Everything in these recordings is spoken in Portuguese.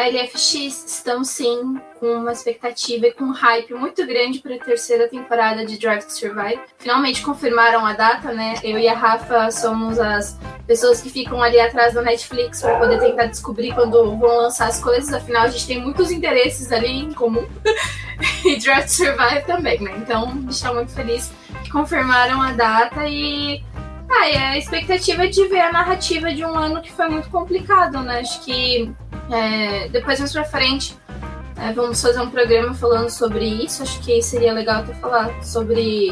a LFX estão sim com uma expectativa e com um hype muito grande para a terceira temporada de Drive to Survive. Finalmente confirmaram a data, né? Eu e a Rafa somos as pessoas que ficam ali atrás da Netflix para poder tentar descobrir quando vão lançar as coisas. Afinal, a gente tem muitos interesses ali em comum. e Drive to Survive também, né? Então, a gente está muito feliz que confirmaram a data e ah, e a expectativa é de ver a narrativa de um ano que foi muito complicado, né? Acho que é, depois mais pra frente é, vamos fazer um programa falando sobre isso. Acho que seria legal até falar sobre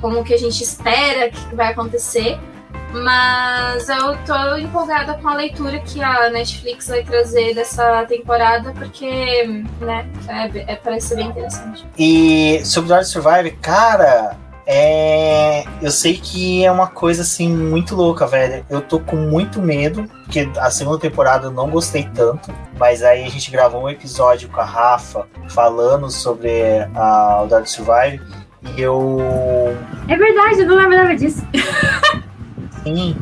como que a gente espera que vai acontecer. Mas eu tô empolgada com a leitura que a Netflix vai trazer dessa temporada, porque, né, é, é parece ser bem interessante. E sobre Dark Survive, cara, é, eu sei que é uma coisa assim muito louca, velho. Eu tô com muito medo, porque a segunda temporada eu não gostei tanto, mas aí a gente gravou um episódio com a Rafa falando sobre a, o Dark Survive e eu. É verdade, eu não lembro nada disso. Sim.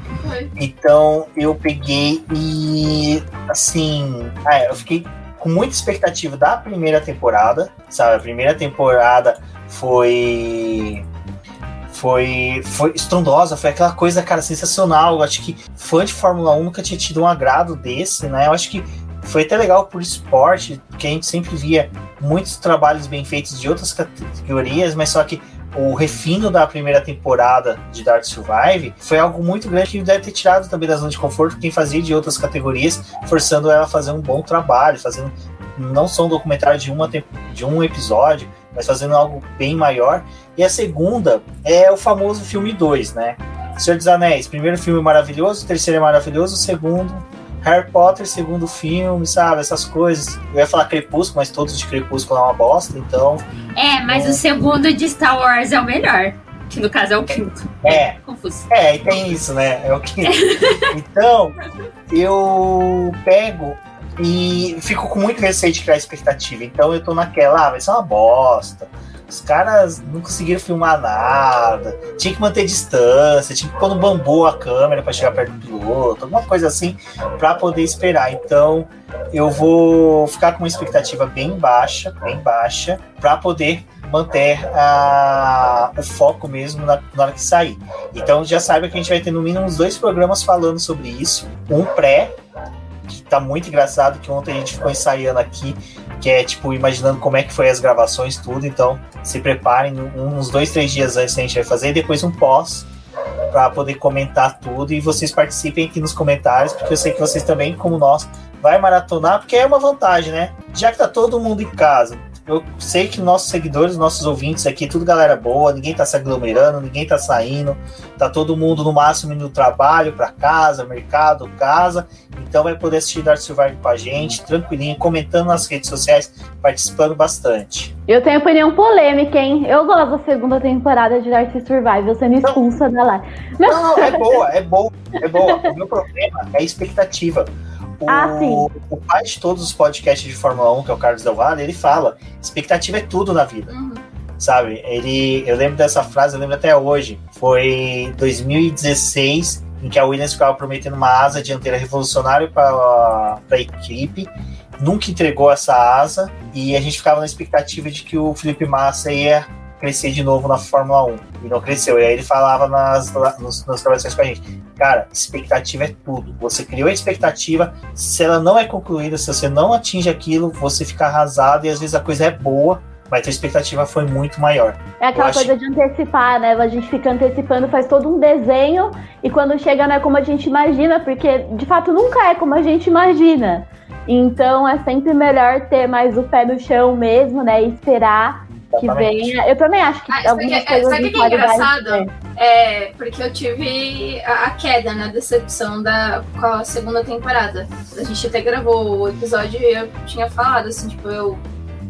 Então eu peguei e assim, é, eu fiquei com muita expectativa da primeira temporada, sabe? A primeira temporada foi foi, foi estrondosa, foi aquela coisa, cara, sensacional. Eu acho que fã de Fórmula 1 nunca tinha tido um agrado desse, né? Eu acho que foi até legal por esporte, porque a gente sempre via muitos trabalhos bem feitos de outras categorias, mas só que o refino da primeira temporada de Dark Survive foi algo muito grande que deve ter tirado também da zona de conforto quem fazia de outras categorias, forçando ela a fazer um bom trabalho, fazendo não só um documentário de, uma, de um episódio, mas fazendo algo bem maior. E a segunda é o famoso filme 2, né? Senhor dos Anéis, primeiro filme maravilhoso, terceiro é maravilhoso, segundo Harry Potter, segundo filme, sabe? Essas coisas. Eu ia falar Crepúsculo, mas todos de Crepúsculo é uma bosta, então. É, mas é... o segundo de Star Wars é o melhor. Que no caso é o quinto. É. é confuso. É, e tem isso, né? É o quinto. então, eu pego e fico com muito receio de criar expectativa. Então eu tô naquela, ah, vai ser uma bosta. Os caras não conseguiram filmar nada. Tinha que manter distância, tinha que pôr no bambu a câmera para chegar perto do piloto, alguma coisa assim, para poder esperar. Então eu vou ficar com uma expectativa bem baixa, bem baixa, para poder manter a, o foco mesmo na, na, hora que sair. Então já saiba que a gente vai ter no mínimo uns dois programas falando sobre isso. Um pré tá muito engraçado, que ontem a gente ficou ensaiando aqui, que é tipo, imaginando como é que foi as gravações, tudo. Então, se preparem, uns dois, três dias antes a gente vai fazer, e depois um pós para poder comentar tudo e vocês participem aqui nos comentários, porque eu sei que vocês também, como nós, vai maratonar, porque é uma vantagem, né? Já que tá todo mundo em casa, eu sei que nossos seguidores, nossos ouvintes aqui, tudo galera boa, ninguém tá se aglomerando, ninguém tá saindo, tá todo mundo no máximo indo no trabalho, para casa, mercado, casa, então vai poder assistir Dark Survive com a gente, tranquilinho, comentando nas redes sociais, participando bastante. Eu tenho opinião polêmica, hein? Eu gosto da segunda temporada de Dark Survive, sendo expulsa da lá. Não, não, é boa, é boa, é boa. O meu problema é a expectativa. O, ah, sim. o pai de todos os podcasts de Fórmula 1, que é o Carlos Del Valle, ele fala: expectativa é tudo na vida. Uhum. Sabe? Ele, eu lembro dessa frase, eu lembro até hoje. Foi 2016, em que a Williams ficava prometendo uma asa dianteira revolucionária para a equipe. Nunca entregou essa asa e a gente ficava na expectativa de que o Felipe Massa ia crescer de novo na Fórmula 1. E não cresceu. E aí ele falava nas, nas, nas gravações com a gente: Cara, expectativa é tudo. Você criou a expectativa, se ela não é concluída, se você não atinge aquilo, você fica arrasado e às vezes a coisa é boa, mas a expectativa foi muito maior. É aquela coisa de antecipar, né? A gente fica antecipando, faz todo um desenho e quando chega não é como a gente imagina, porque de fato nunca é como a gente imagina. Então é sempre melhor ter mais o pé no chão mesmo, né? E esperar que venha. Eu também acho que ah, algumas coisas sabe o que é engraçado? É, porque eu tive a, a, queda na decepção da, com a segunda temporada. A gente até gravou o episódio e eu tinha falado, assim, tipo, eu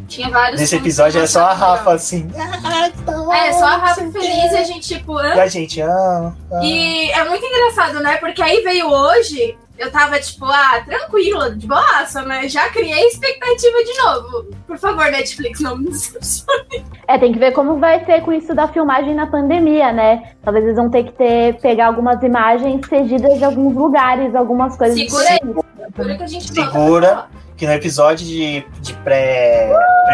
tinha vários. Nesse episódio é só a Rafa, assim. Ah, é, só a Rafa feliz e a gente, tipo. E a gente, ah, ah. E é muito engraçado, né? Porque aí veio hoje eu tava tipo, ah, tranquila, de boaça, mas já criei expectativa de novo. Por favor, Netflix, não me decepcione. É, tem que ver como vai ser com isso da filmagem na pandemia, né? Talvez eles vão ter que ter, pegar algumas imagens cedidas de alguns lugares, algumas coisas. Segura aí. Segura que a gente Segura. que no episódio de, de pré, pré,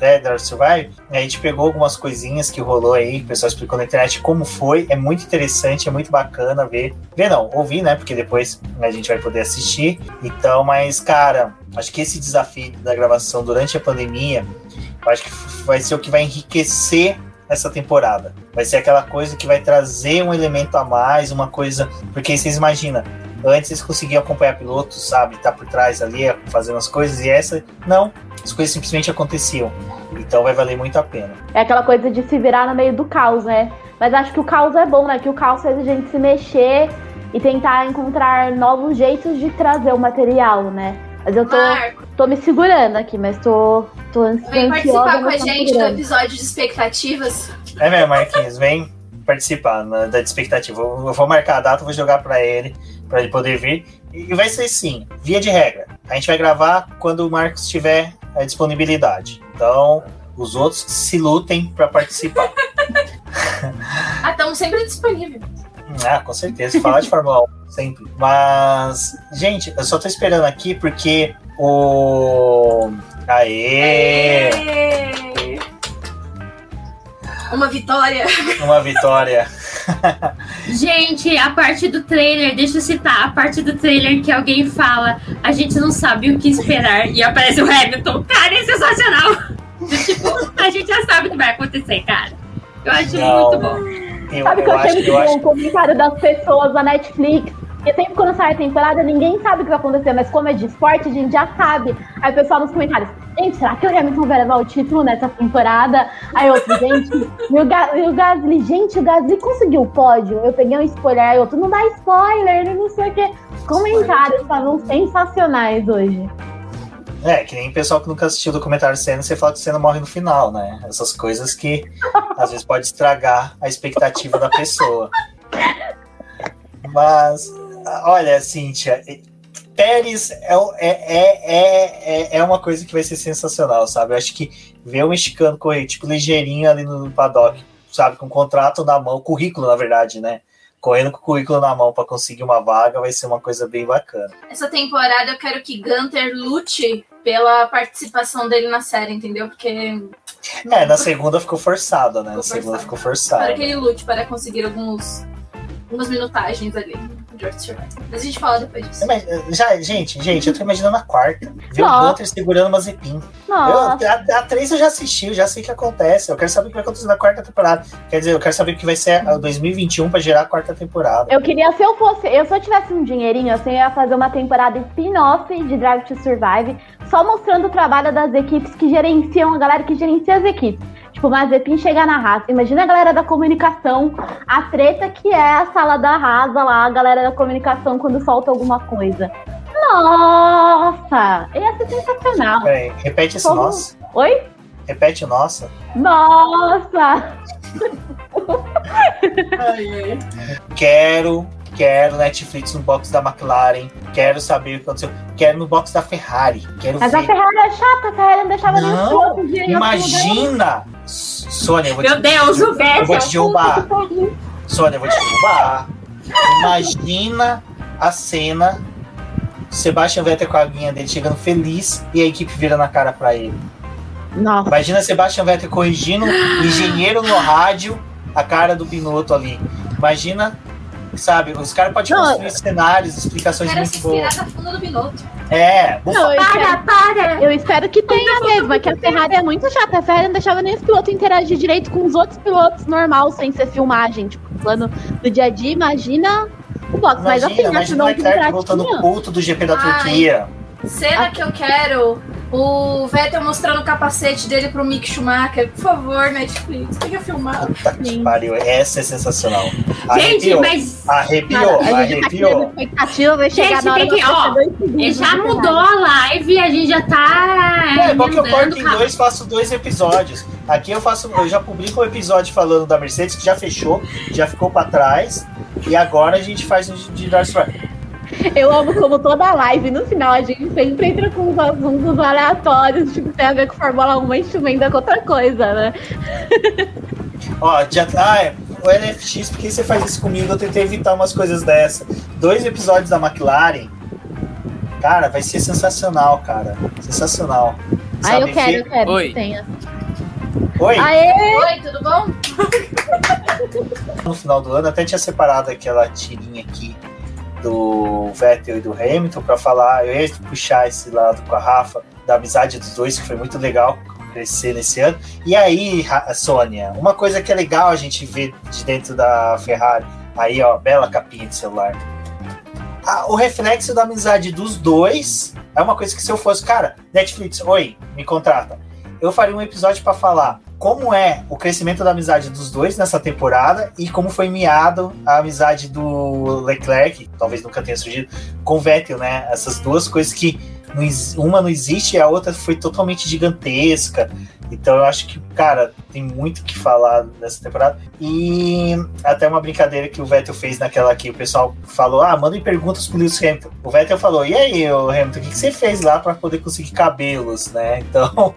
pré Dark Survive, a gente pegou algumas coisinhas que rolou aí, o pessoal explicou na internet como foi, é muito interessante, é muito bacana ver, ver não, ouvir, né, porque depois a gente vai poder assistir, então, mas, cara, acho que esse desafio da gravação durante a pandemia, acho que vai ser o que vai enriquecer essa temporada. Vai ser aquela coisa que vai trazer um elemento a mais, uma coisa. Porque vocês imaginam, antes eles conseguiam acompanhar pilotos, sabe? Tá por trás ali, fazendo as coisas, e essa, não. As coisas simplesmente aconteciam. Então vai valer muito a pena. É aquela coisa de se virar no meio do caos, né? Mas acho que o caos é bom, né? Que o caos faz a gente se mexer e tentar encontrar novos jeitos de trazer o material, né? Mas eu tô, Marco, tô me segurando aqui, mas tô, tô ansiosa. vem participar com a gente do episódio de expectativas. É mesmo, Marquinhos, vem participar né, da expectativa. Eu eu vou marcar a data, vou jogar pra ele, pra ele poder vir. E vai ser sim, via de regra. A gente vai gravar quando o Marcos tiver a disponibilidade. Então, os outros se lutem pra participar. Ah, estamos sempre disponíveis. Ah, com certeza. Falar de Fórmula 1 sempre. Mas, gente, eu só tô esperando aqui porque o. Aê! Êêê! Uma vitória. Uma vitória. Gente, a parte do trailer, deixa eu citar, a parte do trailer que alguém fala, a gente não sabe o que esperar e aparece o Hamilton. Cara, é sensacional! tipo, a gente já sabe o que vai acontecer, cara. Eu acho Não. muito bom. Eu, Sabe que eu achei eu bom acho o comentário das pessoas da Netflix. Porque sempre quando sai a temporada, ninguém sabe o que vai acontecer, mas como é de esporte, a gente já sabe. Aí o pessoal nos comentários, gente, será que o Hamilton vai levar o título nessa temporada? Aí outro, gente, e o, Ga e o Gasly, gente, o Gasly conseguiu o pódio. Eu peguei um spoiler, aí outro, não dá spoiler, não sei o quê. Os comentários estavam sensacionais hoje. É, que nem o pessoal que nunca assistiu o documentário Senna, você fala que o Senna morre no final, né? Essas coisas que às vezes pode estragar a expectativa da pessoa. Mas, olha, Cíntia, Pérez é, é, é, é, é, é uma coisa que vai ser sensacional, sabe? Eu acho que ver o mexicano correr, tipo, ligeirinho ali no paddock, sabe? Com contrato na mão, currículo, na verdade, né? Correndo com o currículo na mão para conseguir uma vaga vai ser uma coisa bem bacana. Essa temporada eu quero que Gunter lute pela participação dele na série, entendeu? Porque. É, na segunda ficou forçada, né? Na Ficou segunda forçado. ficou forçada. que ele lute para conseguir alguns. algumas minutagens ali Drive to Survive. Mas a gente fala depois disso. Mas, já, gente, gente, eu tô imaginando a quarta. Ver o. Gunter segurando uma Zepin. Eu, a, a três eu já assisti, eu já sei o que acontece. Eu quero saber o que vai acontecer na quarta temporada. Quer dizer, eu quero saber o que vai ser a 2021 pra gerar a quarta temporada. eu queria, se eu fosse, eu se eu tivesse um dinheirinho, assim, eu ia fazer uma temporada spin-off de Drive to Survive, só mostrando o trabalho das equipes que gerenciam, a galera que gerencia as equipes. Tipo, o Mazepin chegar na raça. Imagina a galera da comunicação, a treta que é a sala da rasa lá, a galera da comunicação quando solta alguma coisa. Nossa! Ia ser sensacional. Peraí, repete esse Como? nossa. Oi? Repete o nossa. Nossa! Quero, quero Netflix no box da McLaren. Quero saber o que aconteceu. Quero no box da Ferrari. Quero Mas a ver. Ferrari é chata, a Ferrari não deixava nem Não, fundo dela. Imagina! Sônia, eu vou te, Meu Deus, o eu vou Vettel. te derrubar. Sônia, eu vou te derrubar. Imagina a cena. Sebastian Vettel com a aguinha dele chegando feliz e a equipe vira na cara pra ele. Nossa. Imagina Sebastian Vettel corrigindo engenheiro no rádio a cara do Binotto ali. Imagina, sabe, os caras podem Não, construir cenários, explicações muito boas. funda do Binotto. É, bufa- Não, eu Para, espero, para! eu espero que tenha mesmo. É que a Ferrari é muito chata. A Ferrari não deixava nem os pilotos interagir direito com os outros pilotos normal, sem ser filmagem. Tipo, plano do dia a dia, imagina o box. Mas assim, imagina, imagina o assinou um Leclerc voltando culto do GP da Ai. Turquia. Cena que eu quero. O Vettel mostrando o capacete dele pro Mick Schumacher. Por favor, Netflix, tenha filmado. Puta que pariu, essa é sensacional. Gente, Arrepiou, mas arrepiou, Cara, a gente tá arrepiou. expectativa, vai chegar Gente, na hora tem que- ó, segundos já de mudou a live, a gente já tá. É, bom que eu corto em dois, faço dois episódios. Aqui eu faço, eu já publico um episódio falando da Mercedes, que já fechou, já ficou pra trás. E agora a gente faz um de- Strike. Eu amo como toda live, no final, a gente sempre entra com uns assuntos aleatórios, tipo, tem a ver com Fórmula 1, mas emenda com outra coisa, né? Ó, já, ah, é, o NFX, por que você faz isso comigo? Eu tentei evitar umas coisas dessa. Dois episódios da McLaren. Cara, vai ser sensacional, cara. Sensacional. Ah, Sabe, eu quero, eu quero Oi. que tenha. Oi? Aê! Oi, tudo bom? No final do ano, até tinha separado aquela tirinha aqui do Vettel e do Hamilton pra falar. Eu ia puxar esse lado com a Rafa, da amizade dos dois, que foi muito legal crescer nesse ano. E aí, Sônia, uma coisa que é legal a gente ver de dentro da Ferrari, aí, ó, bela capinha de celular. Ah, o reflexo da amizade dos dois é uma coisa que se eu fosse, cara, Netflix, oi, me contrata. Eu faria um episódio pra falar como é o crescimento da amizade dos dois nessa temporada e como foi miado a amizade do Leclerc, que talvez nunca tenha surgido, com o Vettel, né? Essas duas coisas que não uma não existe e a outra foi totalmente gigantesca. Então eu acho que, cara, tem muito que falar nessa temporada. E até uma brincadeira que o Vettel fez naquela que o pessoal falou: ah, mandem perguntas pro Lewis Hamilton. O Vettel falou: e aí, Hamilton, o que, que você fez lá para poder conseguir cabelos, né? Então,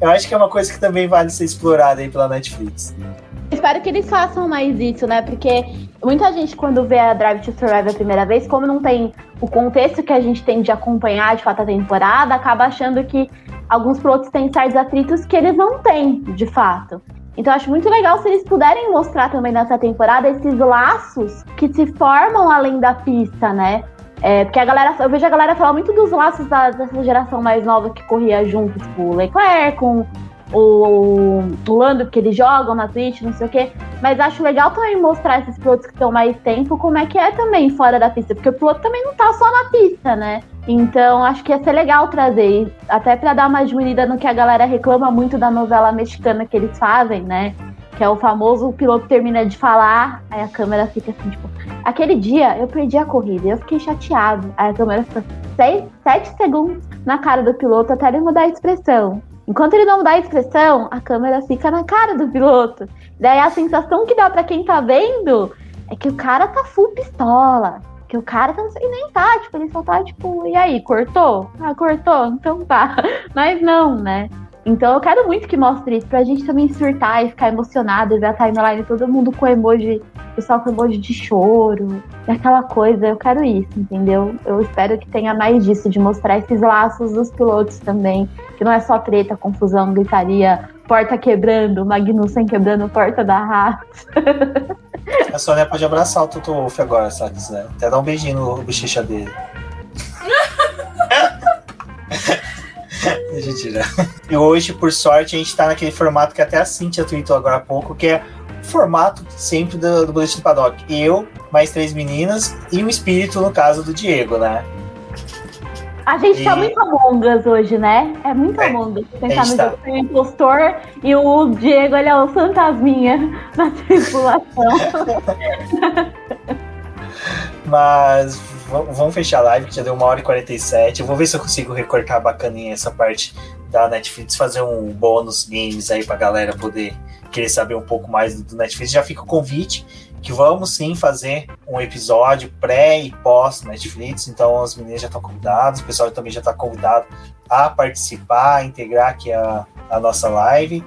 eu acho que é uma coisa que também vale ser explorada aí pela Netflix. Espero que eles façam mais isso, né? Porque muita gente, quando vê a Drive to Survive a primeira vez, como não tem o contexto que a gente tem de acompanhar de fato a temporada, acaba achando que alguns pilotos têm certos atritos que eles não têm, de fato. Então acho muito legal se eles puderem mostrar também nessa temporada esses laços que se formam além da pista, né? É, porque a galera, eu vejo a galera falar muito dos laços da- dessa geração mais nova que corria junto, tipo o Leclerc com o, o Lando, que eles jogam na Twitch, não sei o quê. Mas acho legal também mostrar esses pilotos que estão mais tempo como é que é também fora da pista, porque o piloto também não tá só na pista, né? Então acho que ia ser legal trazer, até pra dar uma diminuída no que a galera reclama muito da novela mexicana que eles fazem, né? Que é o famoso o piloto termina de falar, aí a câmera fica assim, tipo, aquele dia eu perdi a corrida, eu fiquei chateado. Aí a câmera fica seis, sete segundos na cara do piloto até ele mudar a expressão. Enquanto ele não mudar a expressão, a câmera fica na cara do piloto. Daí a sensação que dá pra quem tá vendo é que o cara tá full pistola. Que o cara tá, e nem tá, tipo, ele só tá, tipo, e aí, cortou? Ah, cortou? Então tá. Mas não, né? Então eu quero muito que mostre isso pra gente também surtar e ficar emocionado e ver a timeline todo mundo com emoji, pessoal com emoji de choro, aquela coisa. Eu quero isso, entendeu? Eu espero que tenha mais disso, de mostrar esses laços dos pilotos também, que não é só treta, confusão, gritaria, porta quebrando, Magnussen quebrando porta da Haas. A Sônia pode abraçar o Toto Wolff agora, ela quiser. Até dar um beijinho no bochecha dele. Tirar. E hoje, por sorte, a gente tá naquele formato que até a Cintia tweetou agora há pouco, que é o formato sempre do, do Boletim do Paddock. Eu, mais três meninas e um espírito, no caso do Diego, né? A gente tá E- muito Among Us hoje, né? É muito É, Among Us. Pensar no tá. o impostor e o Diego, ele é o fantasminha da tripulação. Mas vamos fechar a live, que já deu uma hora e 47. Eu vou ver se eu consigo recortar bacaninha essa parte da Netflix, fazer um bônus games aí pra galera poder querer saber um pouco mais do, Netflix. Já fica o convite que vamos sim fazer um episódio pré e pós Netflix. Então as meninas já estão convidadas, o pessoal também já está convidado a participar, a integrar aqui a, a nossa live.